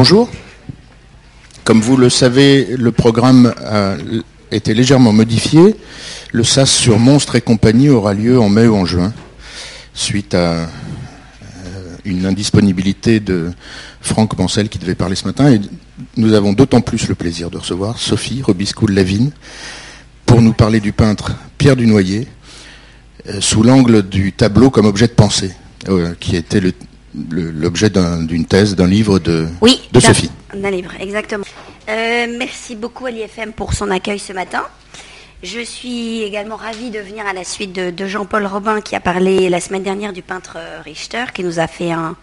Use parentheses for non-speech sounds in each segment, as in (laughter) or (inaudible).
Bonjour. Comme vous le savez, le programme a été légèrement modifié. Le SAS sur Monstres et compagnie aura lieu en mai ou en juin, suite à euh, une indisponibilité de Franck Mancel qui devait parler ce matin. Nous avons d'autant plus le plaisir de recevoir Sophie Robiscoul-Lavigne pour nous parler du peintre Pierre Dunoyer euh, sous l'angle du tableau comme objet de pensée, euh, qui était l'objet d'une thèse, d'un livre de, oui, de Sophie. D'un livre, exactement. Euh, merci beaucoup à l'IFM pour son accueil ce matin. Je suis également ravie de venir à la suite de, Jean-Paul Robin qui a parlé la semaine dernière du peintre Richter, qui nous a fait un,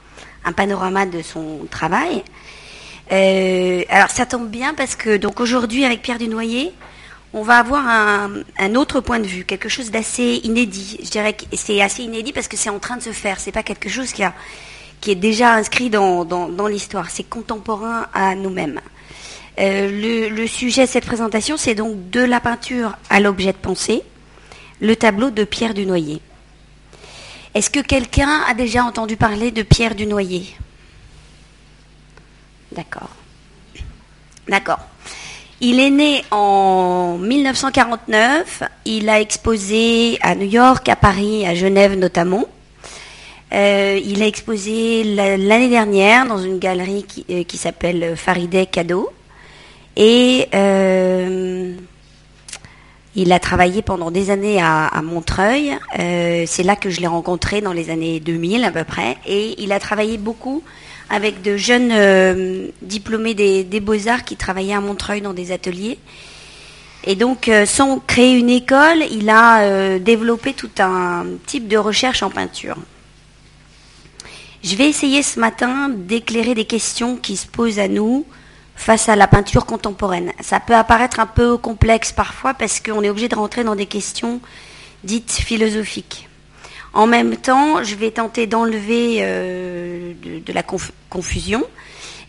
panorama de son travail. alors ça tombe bien parce que donc aujourd'hui avec Pierre Dunoyer, on va avoir un, autre point de vue, quelque chose d'assez inédit. Je dirais que c'est assez inédit parce que c'est en train de se faire. C'est pas quelque chose qui, est déjà inscrit dans, l'histoire. C'est contemporain à nous-mêmes. Euh, le, sujet de cette présentation, c'est donc de la peinture à l'objet de pensée, le tableau de Pierre Dunoyer. Est-ce que quelqu'un a déjà entendu parler de Pierre Dunoyer? D'accord. D'accord. Il est né en 1949. Il a exposé à New York, à Paris, à Genève notamment. Euh, il a exposé l'année dernière dans une galerie qui, euh, s'appelle Farideh Cadeau. Et euh, il a travaillé pendant des années à, Montreuil. C'est là que je l'ai rencontré dans les années 2000 à peu près. Et il a travaillé beaucoup avec de jeunes diplômés des, beaux-arts qui travaillaient à Montreuil dans des ateliers. Et donc, sans créer une école, il a développé tout un type de recherche en peinture. Je vais essayer ce matin d'éclairer des questions qui se posent à nous face à la peinture contemporaine. Ça peut apparaître un peu complexe parfois parce qu'on est obligé de rentrer dans des questions dites philosophiques. En même temps, je vais tenter d'enlever euh, de, la confusion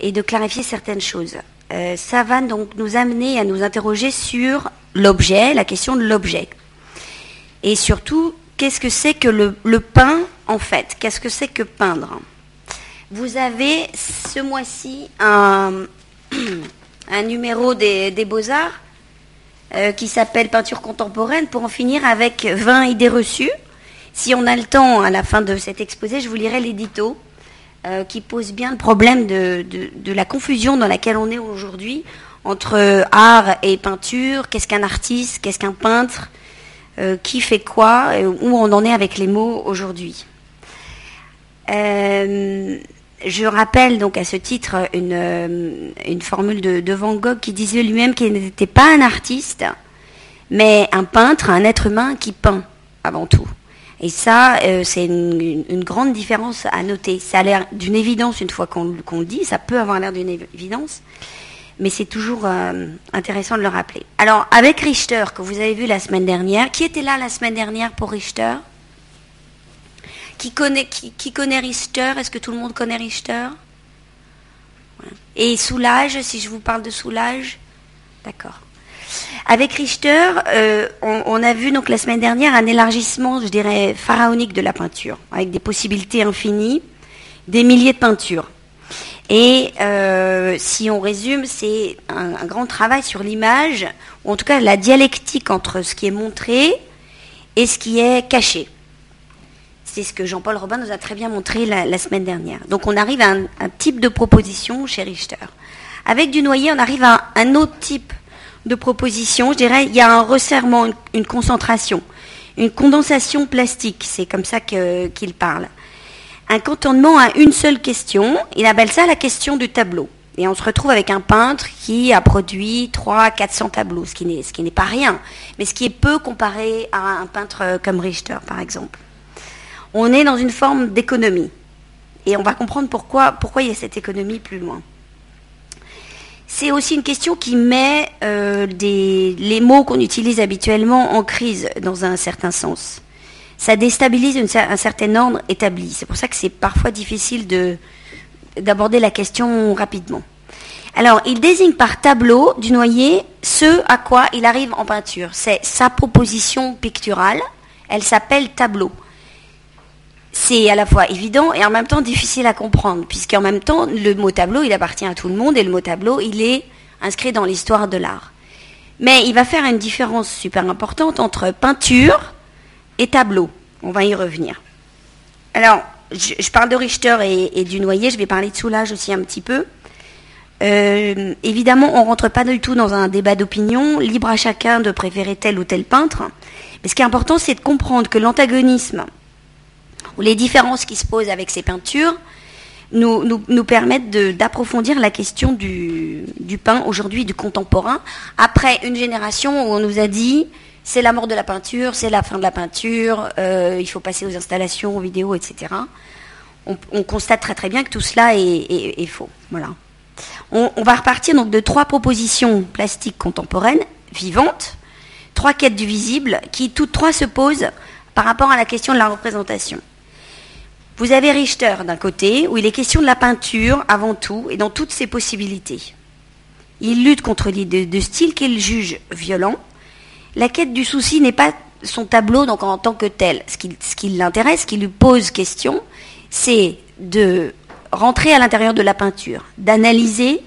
et de clarifier certaines choses. Euh, ça va donc nous amener à nous interroger sur l'objet, la question de l'objet. Et surtout, qu'est-ce que c'est que le, peint en fait? Qu'est-ce que c'est que peindre? Vous avez ce mois-ci un, (clears throat) numéro des, Beaux-Arts euh, qui s'appelle Peinture contemporaine pour en finir avec 20 idées reçues. Si on a le temps, à la fin de cet exposé, je vous lirai l'édito euh, qui pose bien le problème de, la confusion dans laquelle on est aujourd'hui entre art et peinture. Qu'est-ce qu'un artiste? Qu'est-ce qu'un peintre? Euh, Qui fait quoi Où on en est avec les mots aujourd'hui euh, je rappelle donc à ce titre une, formule de, Van Gogh qui disait lui-même qu'il n'était pas un artiste, mais un peintre, un être humain qui peint avant tout. Et ça, euh, c'est une, grande différence à noter. Ça a l'air d'une évidence une fois qu'on le dit, ça peut avoir l'air d'une évidence, mais c'est toujours euh, intéressant de le rappeler. Alors, avec Richter, que vous avez vu la semaine dernière, qui était là la semaine dernière pour Richter? Qui connaît, Richter? Est-ce que tout le monde connaît Richter? Et Soulage, si je vous parle de Soulage? D'accord. Avec Richter, euh, on, a vu donc la semaine dernière un élargissement, je dirais, pharaonique de la peinture, avec des possibilités infinies, des milliers de peintures. Et euh, si on résume, c'est un, grand travail sur l'image, ou en tout cas la dialectique entre ce qui est montré et ce qui est caché. C'est ce que Jean-Paul Robin nous a très bien montré la, semaine dernière. Donc on arrive à un, type de proposition chez Richter. Avec Dunoyer, on arrive à un autre type de propositions. Je dirais, il y a un resserrement, une, concentration, une condensation plastique. C'est comme ça qu'il parle. Un cantonnement à une seule question. Il appelle ça la question du tableau. Et on se retrouve avec un peintre qui a produit 300 400 tableaux, ce qui n'est pas rien, mais ce qui est peu comparé à un peintre comme Richter, par exemple. On est dans une forme d'économie. Et on va comprendre pourquoi, il y a cette économie plus loin. C'est aussi une question qui met euh, les mots qu'on utilise habituellement en crise dans un certain sens. Ça déstabilise un certain ordre établi. C'est pour ça que c'est parfois difficile d'aborder la question rapidement. Alors, il désigne par tableau du noyer ce à quoi il arrive en peinture. C'est sa proposition picturale. Elle s'appelle tableau. c'est à la fois évident et en même temps difficile à comprendre, puisqu'en même temps, le mot tableau, il appartient à tout le monde et le mot tableau, il est inscrit dans l'histoire de l'art. Mais il va faire une différence super importante entre peinture et tableau. On va y revenir. Alors, je, parle de Richter et, du Noyer, je vais parler de Soulage aussi un petit peu. Euh, évidemment, on ne rentre pas du tout dans un débat d'opinion, libre à chacun de préférer tel ou tel peintre. Mais ce qui est important, c'est de comprendre que l'antagonisme ou les différences qui se posent avec ces peintures nous, permettent d'approfondir la question du, du peint aujourd'hui, du contemporain, après une génération où on nous a dit c'est la mort de la peinture, c'est la fin de la peinture, euh, il faut passer aux installations, aux vidéos, etc. On, constate très très bien que tout cela est, faux. On, va repartir donc de trois propositions plastiques contemporaines, vivantes, trois quêtes du visible, qui toutes trois se posent par rapport à la question de la représentation. Vous avez Richter d'un côté, où il est question de la peinture avant tout et dans toutes ses possibilités. Il lutte contre l'idée de style qu'il juge violent. La quête du souci n'est pas son tableau en tant que tel. Ce qui, l'intéresse, ce qui lui pose question, c'est de rentrer à l'intérieur de la peinture, d'analyser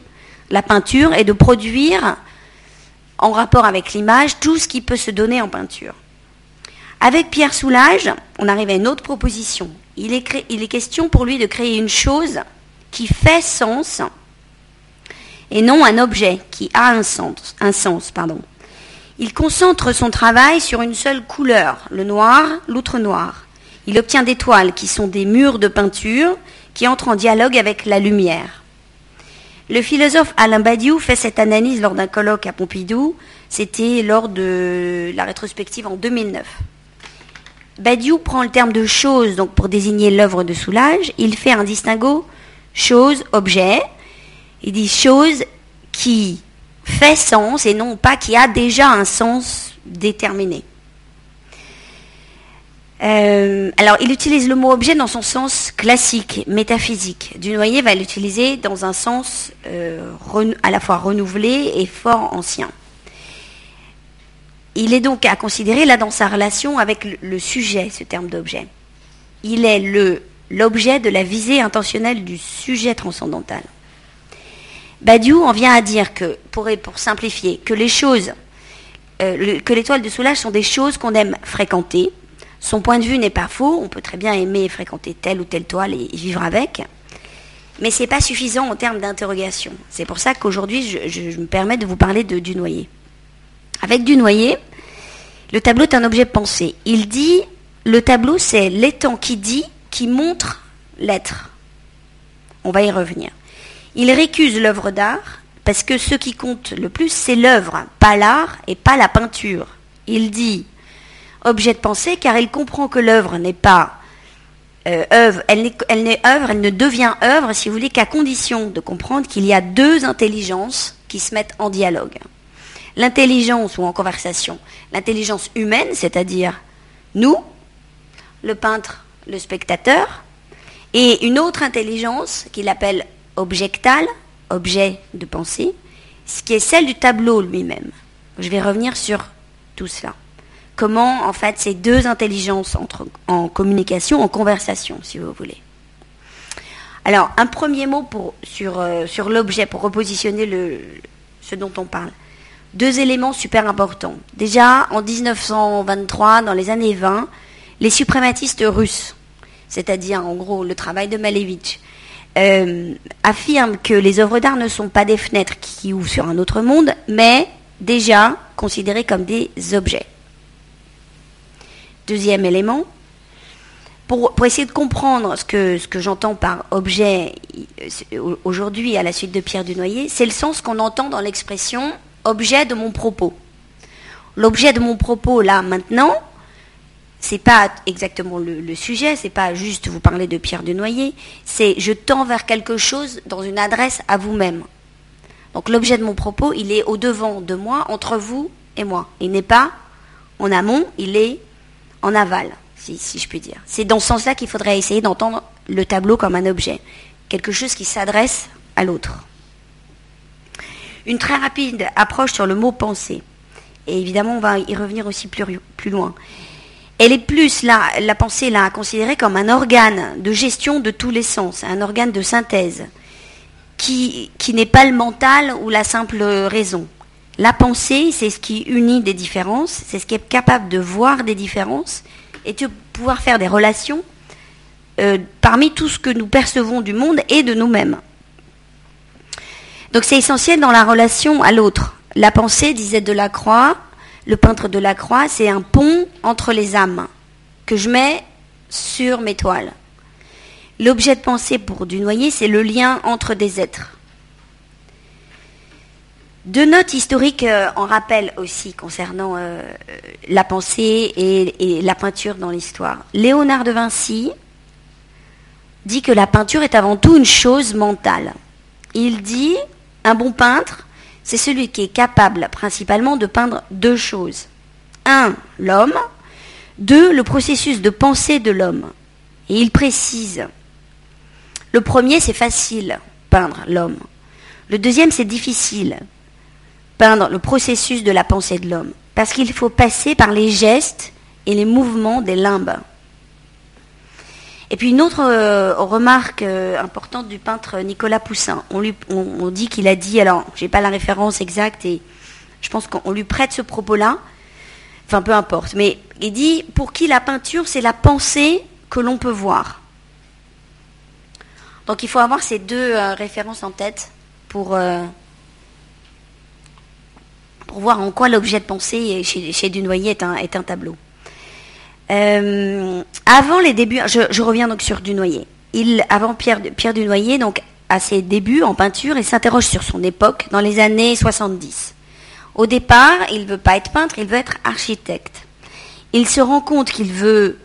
la peinture et de produire en rapport avec l'image tout ce qui peut se donner en peinture. Avec Pierre Soulage, on arrive à une autre proposition. Il est, question pour lui de créer une chose qui fait sens et non un objet qui a un sens. Un sens. Il concentre son travail sur une seule couleur, le noir, l'outre noir. Il obtient des toiles qui sont des murs de peinture qui entrent en dialogue avec la lumière. Le philosophe Alain Badiou fait cette analyse lors d'un colloque à Pompidou. C'était lors de la rétrospective en 2009. Badiou prend le terme de chose donc pour désigner l'œuvre de Soulage. Il fait un distinguo chose-objet. Il dit chose qui fait sens et non pas qui a déjà un sens déterminé. Euh, alors, il utilise le mot objet dans son sens classique, métaphysique. Dunoyer va l'utiliser dans un sens euh, à la fois renouvelé et fort ancien. Il est donc à considérer là dans sa relation avec le, sujet, ce terme d'objet. Il est l'objet de la visée intentionnelle du sujet transcendantal. Badiou en vient à dire que, pour, simplifier, que les choses, euh, que les toiles de soulage sont des choses qu'on aime fréquenter. Son point de vue n'est pas faux, on peut très bien aimer fréquenter telle ou telle toile et, vivre avec. Mais ce n'est pas suffisant en termes d'interrogation. C'est pour ça qu'aujourd'hui, je, me permets de vous parler de Dunoyer. Avec Dunoyer, le tableau est un objet pensé. Il dit, le tableau, c'est l'étang qui dit, qui montre l'être. On va y revenir. Il récuse l'œuvre d'art parce que ce qui compte le plus, c'est l'œuvre, pas l'art et pas la peinture. Il dit objet de pensée car il comprend que l'œuvre n'est pas euh, œuvre, elle n'est œuvre, elle ne devient œuvre, si vous voulez, qu'à condition de comprendre qu'il y a deux intelligences qui se mettent en dialogue l'intelligence ou en conversation, l'intelligence humaine, c'est-à-dire nous, le peintre, le spectateur, et une autre intelligence qu'il appelle objectale, objet de pensée, ce qui est celle du tableau lui-même. Je vais revenir sur tout cela. Comment, en fait, ces deux intelligences entrent en communication, en conversation, si vous voulez. Alors, un premier mot euh, sur l'objet, pour repositionner ce dont on parle deux éléments super importants. Déjà, en 1923, dans les années 20, les suprématistes russes, c'est-à-dire en gros le travail de Malevich, euh, affirment que les œuvres d'art ne sont pas des fenêtres qui ouvrent sur un autre monde, mais déjà considérées comme des objets. Deuxième élément, pour, pour essayer de comprendre ce que, ce que j'entends par objet euh, aujourd'hui à la suite de Pierre Dunoyer, c'est le sens qu'on entend dans l'expression objet de mon propos. L'objet de mon propos, là, maintenant, c'est pas exactement le, le sujet, c'est pas juste vous parler de Pierre de Noyer, c'est je tends vers quelque chose dans une adresse à vous-même. Donc l'objet de mon propos, il est au devant de moi, entre vous et moi. Il n'est pas en amont, il est en aval, si, je puis dire. C'est dans ce sens-là qu'il faudrait essayer d'entendre le tableau comme un objet, quelque chose qui s'adresse à l'autre. Une très rapide approche sur le mot penser. Et évidemment, on va y revenir aussi plus loin. Elle est plus, la, la pensée là, considérée comme un organe de gestion de tous les sens, un organe de synthèse, qui, qui n'est pas le mental ou la simple raison. La pensée, c'est ce qui unit des différences, c'est ce qui est capable de voir des différences et de pouvoir faire des relations euh, parmi tout ce que nous percevons du monde et de nous-mêmes. Donc c'est essentiel dans la relation à l'autre. La pensée, disait Delacroix, le peintre Delacroix, c'est un pont entre les âmes que je mets sur mes toiles. L'objet de pensée pour Dunoyer, c'est le lien entre des êtres. Deux notes historiques euh, en rappel aussi concernant euh, la pensée et, la peinture dans l'histoire. Léonard de Vinci dit que la peinture est avant tout une chose mentale. Il dit un bon peintre, c'est celui qui est capable principalement de peindre deux choses. Un, l'homme. Deux, le processus de pensée de l'homme. Et il précise, le premier, c'est facile, peindre l'homme. Le deuxième, c'est difficile, peindre le processus de la pensée de l'homme. Parce qu'il faut passer par les gestes et les mouvements des limbes. Et puis une autre euh, remarque euh, importante du peintre Nicolas Poussin. On, dit qu'il a dit, alors j'ai pas la référence exacte et je pense qu'on lui prête ce propos-là. Enfin peu importe, mais il dit pour qui la peinture c'est la pensée que l'on peut voir. Donc il faut avoir ces deux euh, références en tête pour pour voir en quoi l'objet de pensée chez, chez Dunoyer est un, est un tableau. Euh, avant les débuts, je, reviens donc sur Dunoyer. Il, avant Pierre, Pierre Dunoyer, donc à ses débuts en peinture, il s'interroge sur son époque dans les années 70. Au départ, il ne veut pas être peintre, il veut être architecte. Il se rend compte qu'il veut,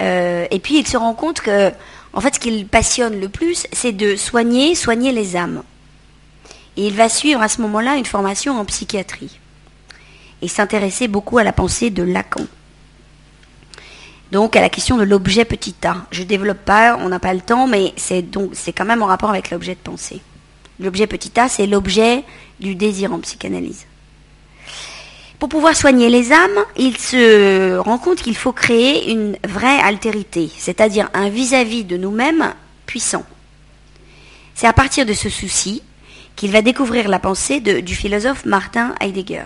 euh, et puis il se rend compte que, en fait, ce qui le passionne le plus, c'est de soigner, soigner les âmes. Et il va suivre à ce moment-là une formation en psychiatrie et s'intéresser beaucoup à la pensée de Lacan donc à la question de l'objet petit a. Je ne développe pas, on n'a pas le temps, mais c'est donc c'est quand même en rapport avec l'objet de pensée. L'objet petit a, c'est l'objet du désir en psychanalyse. Pour pouvoir soigner les âmes, il se rend compte qu'il faut créer une vraie altérité, c'est-à-dire un vis-à-vis de nous-mêmes puissant. C'est à partir de ce souci qu'il va découvrir la pensée du philosophe Martin Heidegger,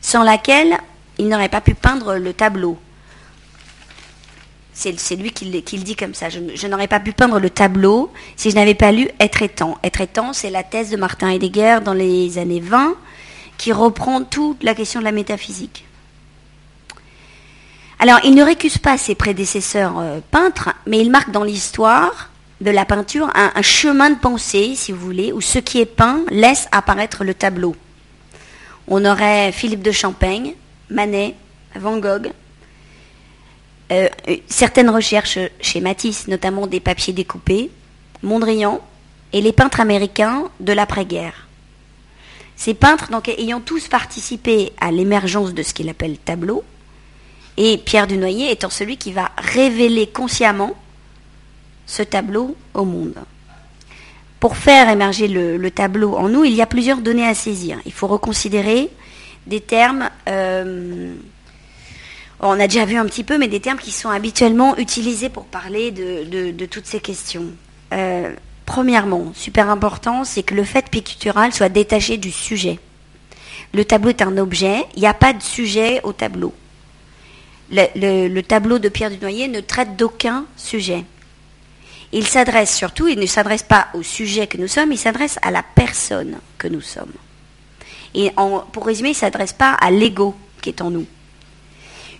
sans laquelle il n'aurait pas pu peindre le tableau c'est lui qui, le dit comme ça. Je, n'aurais pas pu peindre le tableau si je n'avais pas lu Être étant. Être étant, c'est la thèse de Martin Heidegger dans les années 20 qui reprend toute la question de la métaphysique. Alors, il ne récuse pas ses prédécesseurs euh, peintres, mais il marque dans l'histoire de la peinture un, un, chemin de pensée, si vous voulez, où ce qui est peint laisse apparaître le tableau. On aurait Philippe de Champaigne, Manet, Van Gogh, euh, certaines recherches chez Matisse, notamment des papiers découpés, Mondrian et les peintres américains de l'après-guerre. Ces peintres, ayant tous participé à l'émergence de ce qu'il appelle tableau, et Pierre Dunoyer étant celui qui va révéler consciemment ce tableau au monde. Pour faire émerger le, tableau en nous, il y a plusieurs données à saisir. Il faut reconsidérer des termes euh, on a déjà vu un petit peu, mais des termes qui sont habituellement utilisés pour parler de, toutes ces questions. Euh, premièrement, super important, c'est que le fait pictural soit détaché du sujet. Le tableau est un objet, il n'y a pas de sujet au tableau. Le, tableau de Pierre Dunoyer ne traite d'aucun sujet. Il s'adresse surtout, il ne s'adresse pas au sujet que nous sommes, il s'adresse à la personne que nous sommes. Et pour résumer, il ne s'adresse pas à l'ego qui est en nous.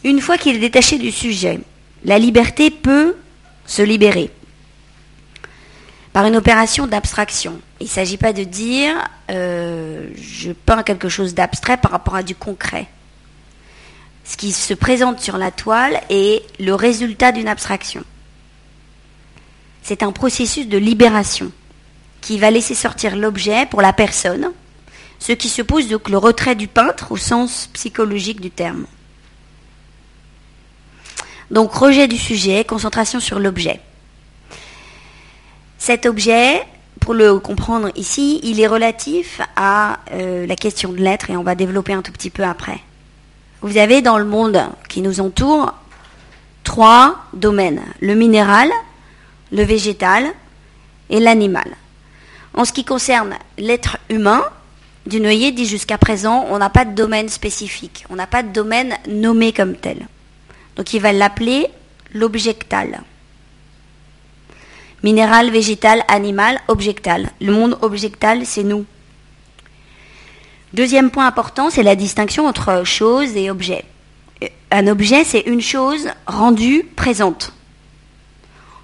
Une fois qu'il est détaché du sujet, la liberté peut se libérer par une opération d'abstraction. Il ne s'agit pas de dire euh, je peins quelque chose d'abstrait par rapport à du concret. Ce qui se présente sur la toile est le résultat d'une abstraction. C'est un processus de libération qui va laisser sortir l'objet pour la personne, ce qui suppose donc le retrait du peintre au sens psychologique du terme. Donc rejet du sujet, concentration sur l'objet. Cet objet, pour le comprendre ici, il est relatif à euh, la question de l'être et on va développer un tout petit peu après. vous avez dans le monde qui nous entoure trois domaines. Le minéral, le végétal et l'animal. En ce qui concerne l'être humain, Dunoyer dit jusqu'à présent, on n'a pas de domaine spécifique, on n'a pas de domaine nommé comme tel. Donc il va l'appeler l'objectal. Minéral, végétal, animal, objectal. Le monde objectal, c'est nous. Deuxième point important, c'est la distinction entre chose et objet. Un objet, c'est une chose rendue présente.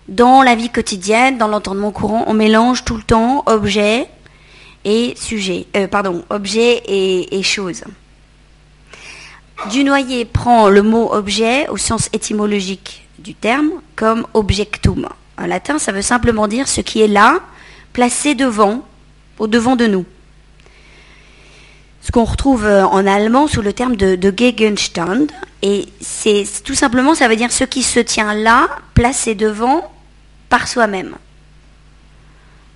Dans la vie quotidienne, dans l'entendement courant, on mélange tout le temps objet et sujet, euh, pardon, et chose. Dunoyer prend le mot objet au sens étymologique du terme comme objectum. En latin, ça veut simplement dire ce qui est là, placé devant, au devant de nous. Ce qu'on retrouve euh, en allemand sous le terme de, de Gegenstand, et c'est tout simplement, ça veut dire ce qui se tient là, placé devant, par soi-même.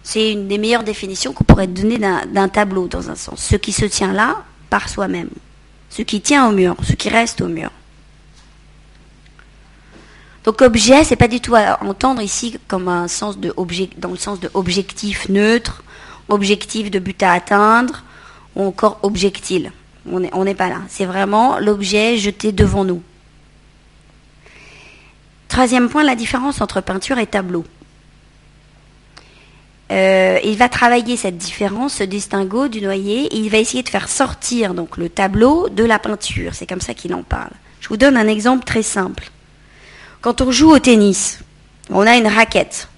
C'est une des meilleures définitions qu'on pourrait donner d'un tableau, dans un sens. Ce qui se tient là, par soi-même. Ce qui tient au mur, ce qui reste au mur. Donc objet, c'est pas du tout à entendre ici comme un sens de objet, dans le sens de objectif neutre, objectif de but à atteindre, ou encore objectile. On n'est pas là. C'est vraiment l'objet jeté devant nous. Troisième point, la différence entre peinture et tableau. Euh, il va travailler cette différence, ce distinguo du noyer, et il va essayer de faire sortir donc le tableau de la peinture. C'est comme ça qu'il en parle. Je vous donne un exemple très simple. Quand on joue au tennis, on a une raquette.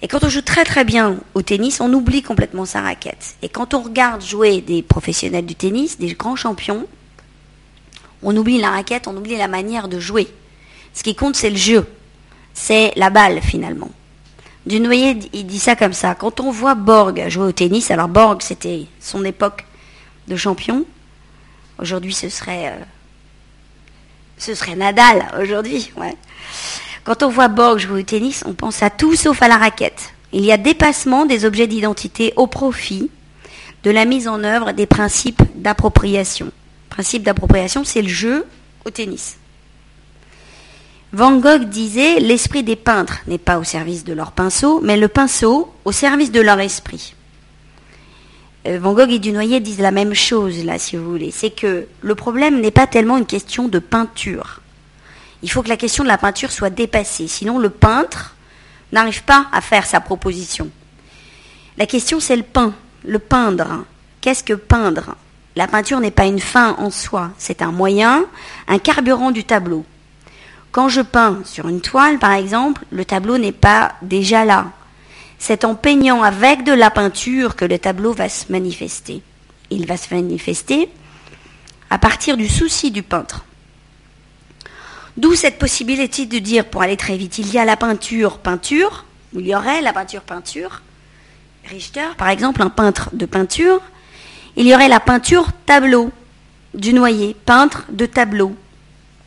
Et quand on joue très très bien au tennis, on oublie complètement sa raquette. Et quand on regarde jouer des professionnels du tennis, des grands champions, on oublie la raquette, on oublie la manière de jouer. Ce qui compte, c'est le jeu. C'est la balle finalement. Dunoyer, il dit ça comme ça. Quand on voit Borg jouer au tennis, alors Borg, c'était son époque de champion. Aujourd'hui, ce serait, euh, Nadal. Aujourd'hui. Quand on voit Borg jouer au tennis, on pense à tout sauf à la raquette. Il y a dépassement des objets d'identité au profit de la mise en œuvre des principes d'appropriation. Principe d'appropriation, c'est le jeu au tennis. Van Gogh disait L'esprit des peintres n'est pas au service de leur pinceau, mais le pinceau au service de leur esprit. Euh, Van Gogh et Dunoyer disent la même chose, là, si vous voulez. C'est que le problème n'est pas tellement une question de peinture. Il faut que la question de la peinture soit dépassée. Sinon, le peintre n'arrive pas à faire sa proposition. La question, c'est le peint, le peindre. Qu'est-ce que peindre? La peinture n'est pas une fin en soi, c'est un moyen, un carburant du tableau. Quand je peins sur une toile, par exemple, le tableau n'est pas déjà là. C'est en peignant avec de la peinture que le tableau va se manifester. Il va se manifester à partir du souci du peintre. D'où cette possibilité de dire, pour aller très vite, il y a la peinture, peinture, il y aurait la peinture, peinture. Richter, par exemple, un peintre de peinture, il y aurait la peinture tableau, du noyer, peintre de tableau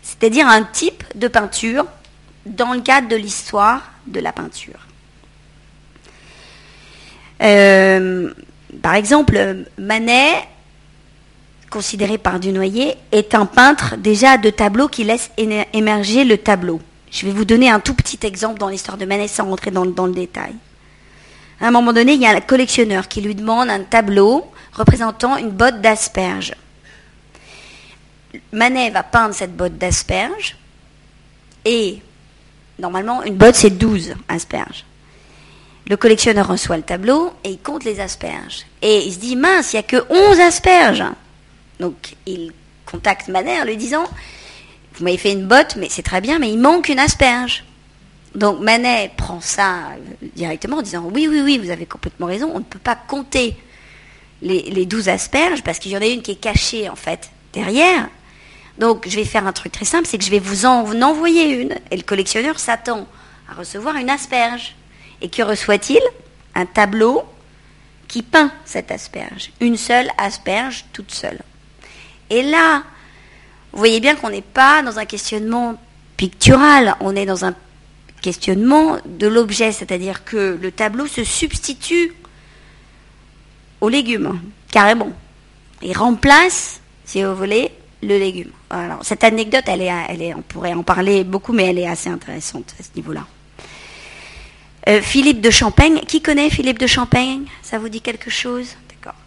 c'est-à-dire un type de peinture dans le cadre de l'histoire de la peinture. Euh, par exemple, Manet, considéré par Dunoyer, est un peintre déjà de tableau qui laisse émerger le tableau. Je vais vous donner un tout petit exemple dans l'histoire de Manet sans rentrer dans, dans le détail. À un moment donné, il y a un collectionneur qui lui demande un tableau représentant une botte d'asperges. Manet va peindre cette botte d'asperges et normalement une botte c'est 12 asperges. Le collectionneur reçoit le tableau et il compte les asperges. Et il se dit mince, il n'y a que 11 asperges. Donc il contacte Manet en lui disant Vous m'avez fait une botte, mais c'est très bien, mais il manque une asperge. Donc Manet prend ça directement en disant Oui, oui, oui, vous avez complètement raison, on ne peut pas compter les, les 12 asperges parce qu'il y en a une qui est cachée en fait derrière. Donc, je vais faire un truc très simple, c'est que je vais vous en envoyer une. Et le collectionneur s'attend à recevoir une asperge. Et que reçoit-il? Un tableau qui peint cette asperge. Une seule asperge, toute seule. Et là, vous voyez bien qu'on n'est pas dans un questionnement pictural, on est dans un questionnement de l'objet, c'est-à-dire que le tableau se substitue aux légumes, carrément. Il remplace, si vous voulez, le légume. Cette anecdote, elle est, elle est, on pourrait en parler beaucoup, mais elle est assez intéressante à ce niveau-là. Euh, Philippe de Champagne, qui connaît Philippe de Champagne? Ça vous dit quelque chose? D'accord.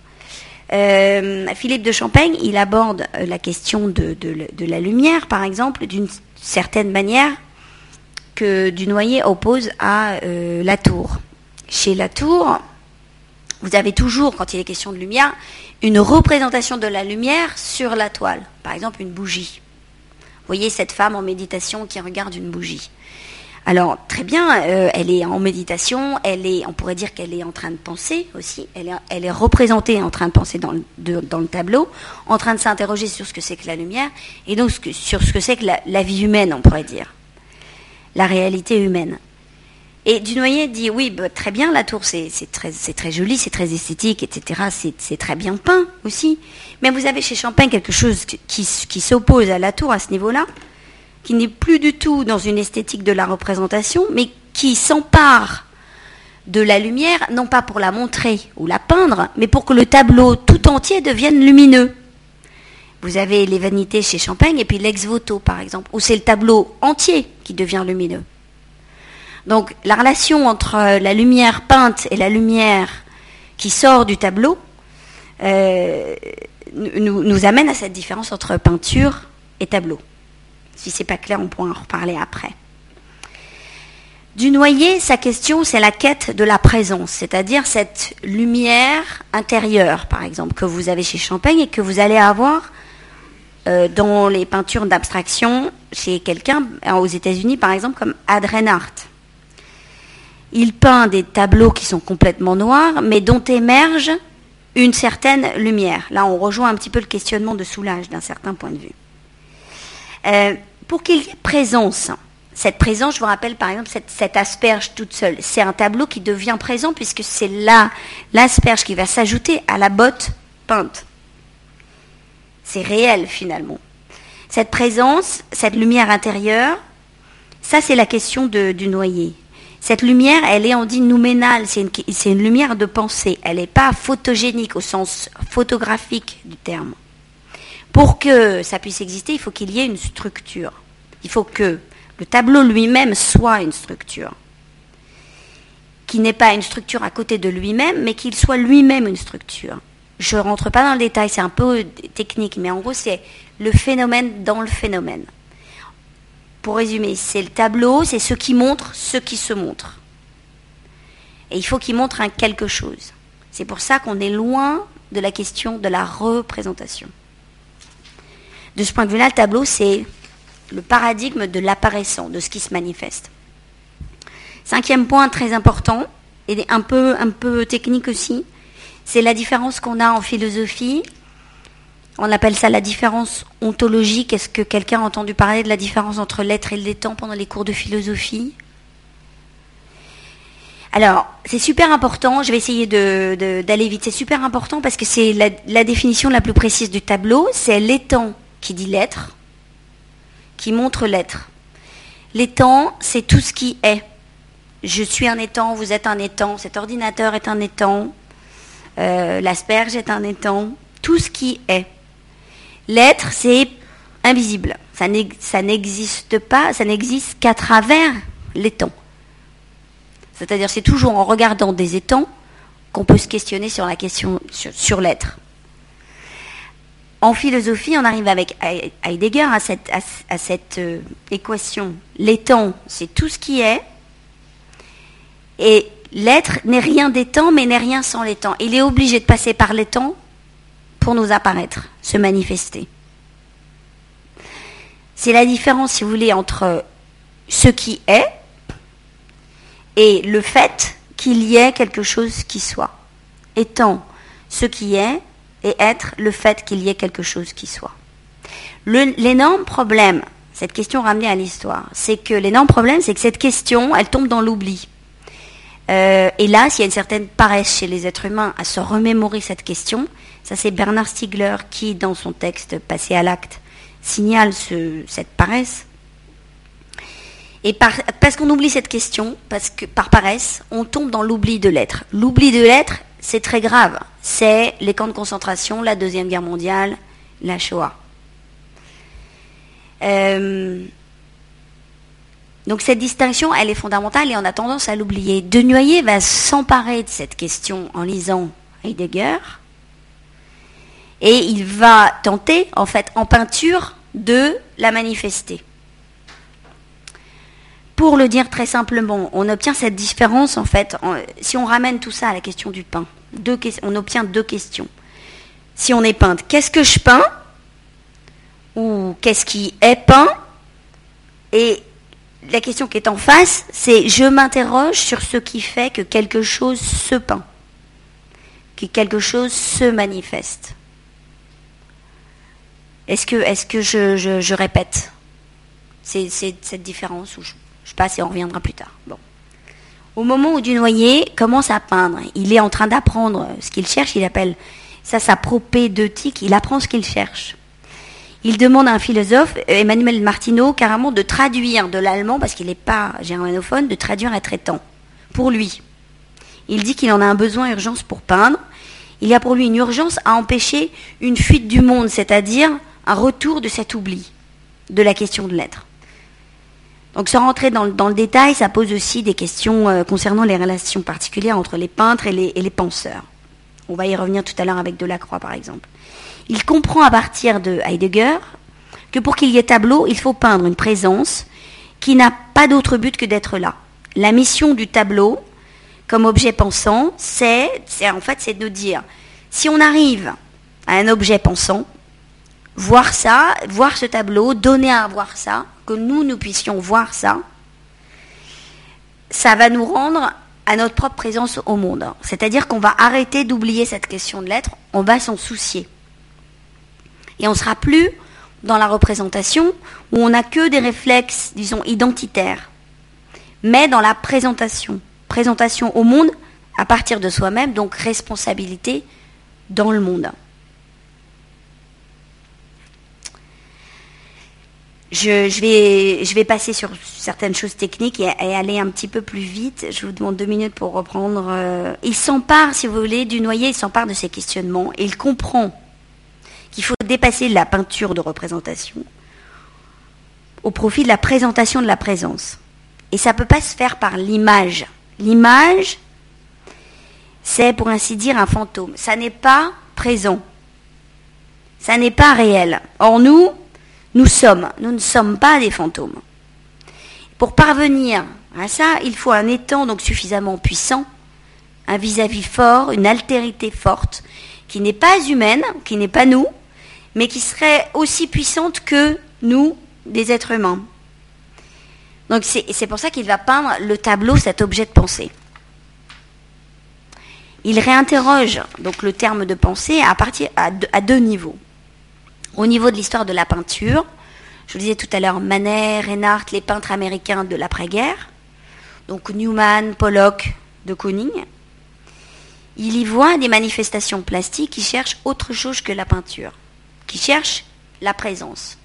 Euh, Philippe de Champagne, il aborde euh, la question de, de la lumière, par exemple, d'une certaine manière que Dunoyer oppose à la tour. Chez la tour, vous avez toujours, quand il est question de lumière, une représentation de la lumière sur la toile. Par exemple, une bougie. Vous voyez cette femme en méditation qui regarde une bougie. Alors, très bien, euh, elle est en méditation, elle est, on pourrait dire qu'elle est en train de penser aussi, elle est, représentée en train de penser dans le tableau, en train de s'interroger sur ce que c'est que la lumière, et donc sur ce que c'est que la vie humaine, on pourrait dire, la réalité humaine. Et Dunoyer dit oui, bah, très bien, la tour c'est très, très joli, c'est très esthétique, etc. C'est très bien peint aussi. Mais vous avez chez Champagne quelque chose qui, qui s'oppose à la tour à ce niveau-là, qui n'est plus du tout dans une esthétique de la représentation, mais qui s'empare de la lumière, non pas pour la montrer ou la peindre, mais pour que le tableau tout entier devienne lumineux. Vous avez les vanités chez Champagne et puis l'ex-voto, par exemple, où c'est le tableau entier qui devient lumineux. Donc la relation entre euh, la lumière peinte et la lumière qui sort du tableau euh, nous, amène à cette différence entre peinture et tableau. Si c'est pas clair, on pourra en reparler après. Du noyer, sa question, c'est la quête de la présence, c'est-à-dire cette lumière intérieure, par exemple, que vous avez chez Champagne et que vous allez avoir euh, dans les peintures d'abstraction chez quelqu'un aux États-Unis, par exemple, comme Ad Reinhardt. Il peint des tableaux qui sont complètement noirs, mais dont émerge une certaine lumière. Là, on rejoint un petit peu le questionnement de Soulage d'un certain point de vue. Euh, pour qu'il y ait présence, cette présence, je vous rappelle par exemple cette, asperge toute seule, c'est un tableau qui devient présent puisque c'est là l'asperge qui va s'ajouter à la botte peinte. C'est réel finalement. Cette présence, cette lumière intérieure, ça c'est la question du noyer. Cette lumière, elle est, on dit, nouménale, c'est une, lumière de pensée. Elle n'est pas photogénique au sens photographique du terme. Pour que ça puisse exister, il faut qu'il y ait une structure. Il faut que le tableau lui-même soit une structure. Qui n'est pas une structure à côté de lui-même, mais qu'il soit lui-même une structure. Je ne rentre pas dans le détail, c'est un peu technique, mais en gros, c'est le phénomène dans le phénomène pour résumer, c'est le tableau, c'est ce qui montre ce qui se montre. Et il faut qu'il montre un quelque chose. C'est pour ça qu'on est loin de la question de la représentation. De ce point de vue-là, le tableau, c'est le paradigme de l'apparaissant, de ce qui se manifeste. Cinquième point très important, et un peu, un peu technique aussi, c'est la différence qu'on a en philosophie on appelle ça la différence ontologique. Est-ce que quelqu'un a entendu parler de la différence entre l'être et l'étant pendant les cours de philosophie? Alors, c'est super important, je vais essayer d'aller vite, c'est super important parce que c'est la, définition la plus précise du tableau, c'est l'étant qui dit l'être, qui montre l'être. L'étant, c'est tout ce qui est. Je suis un étang, vous êtes un étang, cet ordinateur est un étang, euh, l'asperge est un étang, tout ce qui est. L'être, c'est invisible. Ça n'existe pas, ça n'existe qu'à travers l'étang. C'est-à-dire, c'est toujours en regardant des étangs qu'on peut se questionner sur l'être. En philosophie, on arrive avec Heidegger à cette, à, cette euh, équation. L'étang, c'est tout ce qui est, et l'être n'est rien d'étang, mais n'est rien sans l'étang. Il est obligé de passer par l'étang pour nous apparaître, se manifester. C'est la différence, si vous voulez, entre ce qui est et le fait qu'il y ait quelque chose qui soit. Étant ce qui est et être le fait qu'il y ait quelque chose qui soit. L'énorme problème, cette question ramenée à l'histoire, c'est que l'énorme problème, c'est que cette question, elle tombe dans l'oubli. Euh, et là, s'il y a une certaine paresse chez les êtres humains à se remémorer cette question, ça, c'est Bernard Stiegler qui, dans son texte Passé à l'acte, signale cette paresse. Et parce qu'on oublie cette question, parce que par paresse, on tombe dans l'oubli de l'être. L'oubli de l'être, c'est très grave. C'est les camps de concentration, la Deuxième Guerre mondiale, la Shoah. Euh, donc cette distinction, elle est fondamentale et on a tendance à l'oublier. De Noyer va s'emparer de cette question en lisant Heidegger et il va tenter, en fait, en peinture, de la manifester. Pour le dire très simplement, on obtient cette différence, en fait, si on ramène tout ça à la question du pain, on obtient deux questions. Si on est peintre, qu'est-ce que je peins? Ou qu'est-ce qui est peint? Et la question qui est en face, c'est je m'interroge sur ce qui fait que quelque chose se peint, que quelque chose se manifeste. Est-ce que, je, répète c'est, cette différence ou je, passe et on reviendra plus tard. Au moment où Dunoyer commence à peindre, il est en train d'apprendre ce qu'il cherche, il appelle ça sa propédeutique, il apprend ce qu'il cherche. Il demande à un philosophe, Emmanuel Martineau, carrément de traduire de l'allemand, parce qu'il n'est pas germanophone, de traduire un traitant, pour lui. Il dit qu'il en a un besoin urgence pour peindre. Il y a pour lui une urgence à empêcher une fuite du monde, c'est-à-dire un retour de cet oubli de la question de l'être. Donc sans rentrer dans, le détail, ça pose aussi des questions euh, concernant les relations particulières entre les peintres et les, penseurs. On va y revenir tout à l'heure avec Delacroix par exemple. Il comprend à partir de Heidegger que pour qu'il y ait tableau, il faut peindre une présence qui n'a pas d'autre but que d'être là. La mission du tableau, comme objet pensant, c'est en fait c'est de dire si on arrive à un objet pensant, voir ça, voir ce tableau, donner à voir ça, que nous, nous puissions voir ça, ça va nous rendre à notre propre présence au monde. C'est-à-dire qu'on va arrêter d'oublier cette question de l'être, on va s'en soucier. Et on ne sera plus dans la représentation où on n'a que des réflexes, disons, identitaires, mais dans la présentation. Présentation au monde à partir de soi-même, donc responsabilité dans le monde. Je, vais, je vais passer sur certaines choses techniques et, aller un petit peu plus vite. Je vous demande deux minutes pour reprendre. Euh, il s'empare, si vous voulez, du noyer, il s'empare de ses questionnements et il comprend qu'il faut dépasser la peinture de représentation au profit de la présentation de la présence. Et ça ne peut pas se faire par l'image. L'image, c'est pour ainsi dire un fantôme. Ça n'est pas présent. Ça n'est pas réel. Or nous, nous sommes, nous ne sommes pas des fantômes. Pour parvenir à ça, il faut un étang donc suffisamment puissant, un vis-à-vis fort, une altérité forte, qui n'est pas humaine, qui n'est pas nous, mais qui serait aussi puissante que nous, des êtres humains. Donc c'est pour ça qu'il va peindre le tableau, cet objet de pensée. Il réinterroge donc le terme de pensée à, partir, à deux niveaux. Au niveau de l'histoire de la peinture, je vous disais tout à l'heure, Manet, Reinhardt, les peintres américains de l'après-guerre, donc Newman, Pollock, de Kooning, il y voit des manifestations plastiques qui cherchent autre chose que la peinture, qui cherchent la présence.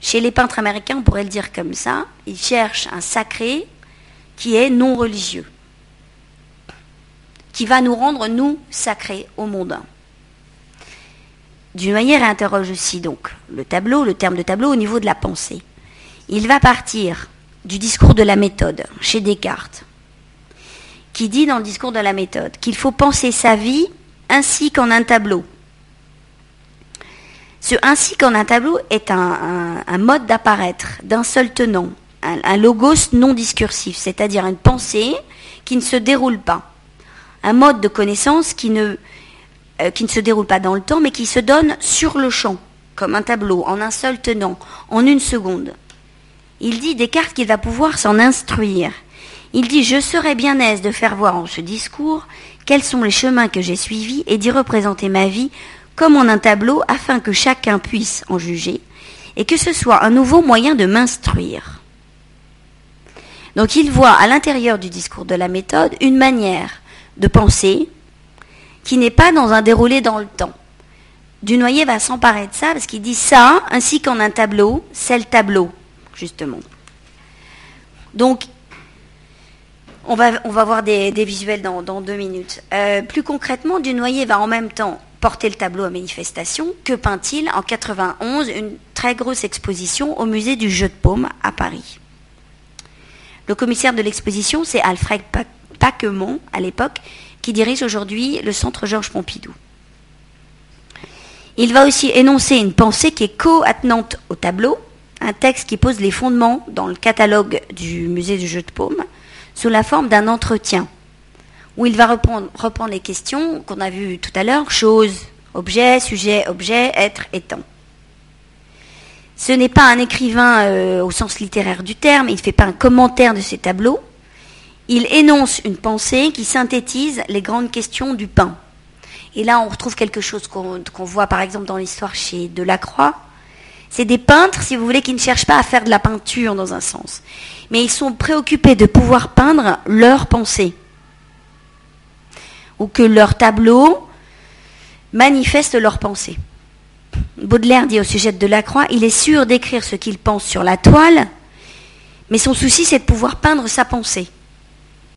Chez les peintres américains, on pourrait le dire comme ça, ils cherchent un sacré qui est non religieux, qui va nous rendre, nous, sacrés au monde. Dunoyer interroge aussi donc le tableau, le terme de tableau au niveau de la pensée. Il va partir du discours de la méthode chez Descartes, qui dit dans le discours de la méthode qu'il faut penser sa vie ainsi qu'en un tableau. Ce ainsi qu'en un tableau est un, mode d'apparaître d'un seul tenant, un logos non discursif, c'est-à-dire une pensée qui ne se déroule pas, un mode de connaissance qui ne euh, qui ne se déroule pas dans le temps, mais qui se donne sur le champ, comme un tableau, en un seul tenant, en une seconde. Il dit Descartes qu'il va pouvoir s'en instruire. Il dit Je serais bien aise de faire voir en ce discours quels sont les chemins que j'ai suivis et d'y représenter ma vie comme en un tableau afin que chacun puisse en juger et que ce soit un nouveau moyen de m'instruire. Donc il voit à l'intérieur du discours de la méthode une manière de penser, qui n'est pas dans un déroulé dans le temps. Dunoyer va s'emparer de ça parce qu'il dit ça, ainsi qu'en un tableau, c'est le tableau, justement. Donc, on va, voir des, visuels dans, deux minutes. Euh, plus concrètement, Dunoyer va en même temps porter le tableau à manifestation. Que peint-il En 91, une très grosse exposition au musée du Jeu de Paume à Paris. Le commissaire de l'exposition, c'est Alfred Paquemont, à l'époque, qui dirige aujourd'hui le centre Georges Pompidou. Il va aussi énoncer une pensée qui est co-attenante au tableau, un texte qui pose les fondements dans le catalogue du musée du jeu de paume, sous la forme d'un entretien, où il va reprendre, les questions qu'on a vues tout à l'heure, chose, objet, sujet, objet, être, étant. Ce n'est pas un écrivain euh, au sens littéraire du terme, il ne fait pas un commentaire de ses tableaux, il énonce une pensée qui synthétise les grandes questions du pain. Et là, on retrouve quelque chose qu'on voit par exemple dans l'histoire chez Delacroix. C'est des peintres, si vous voulez, qui ne cherchent pas à faire de la peinture dans un sens, mais ils sont préoccupés de pouvoir peindre leur pensée. Ou que leur tableau manifeste leur pensée. Baudelaire dit au sujet de Delacroix, il est sûr d'écrire ce qu'il pense sur la toile, mais son souci c'est de pouvoir peindre sa pensée.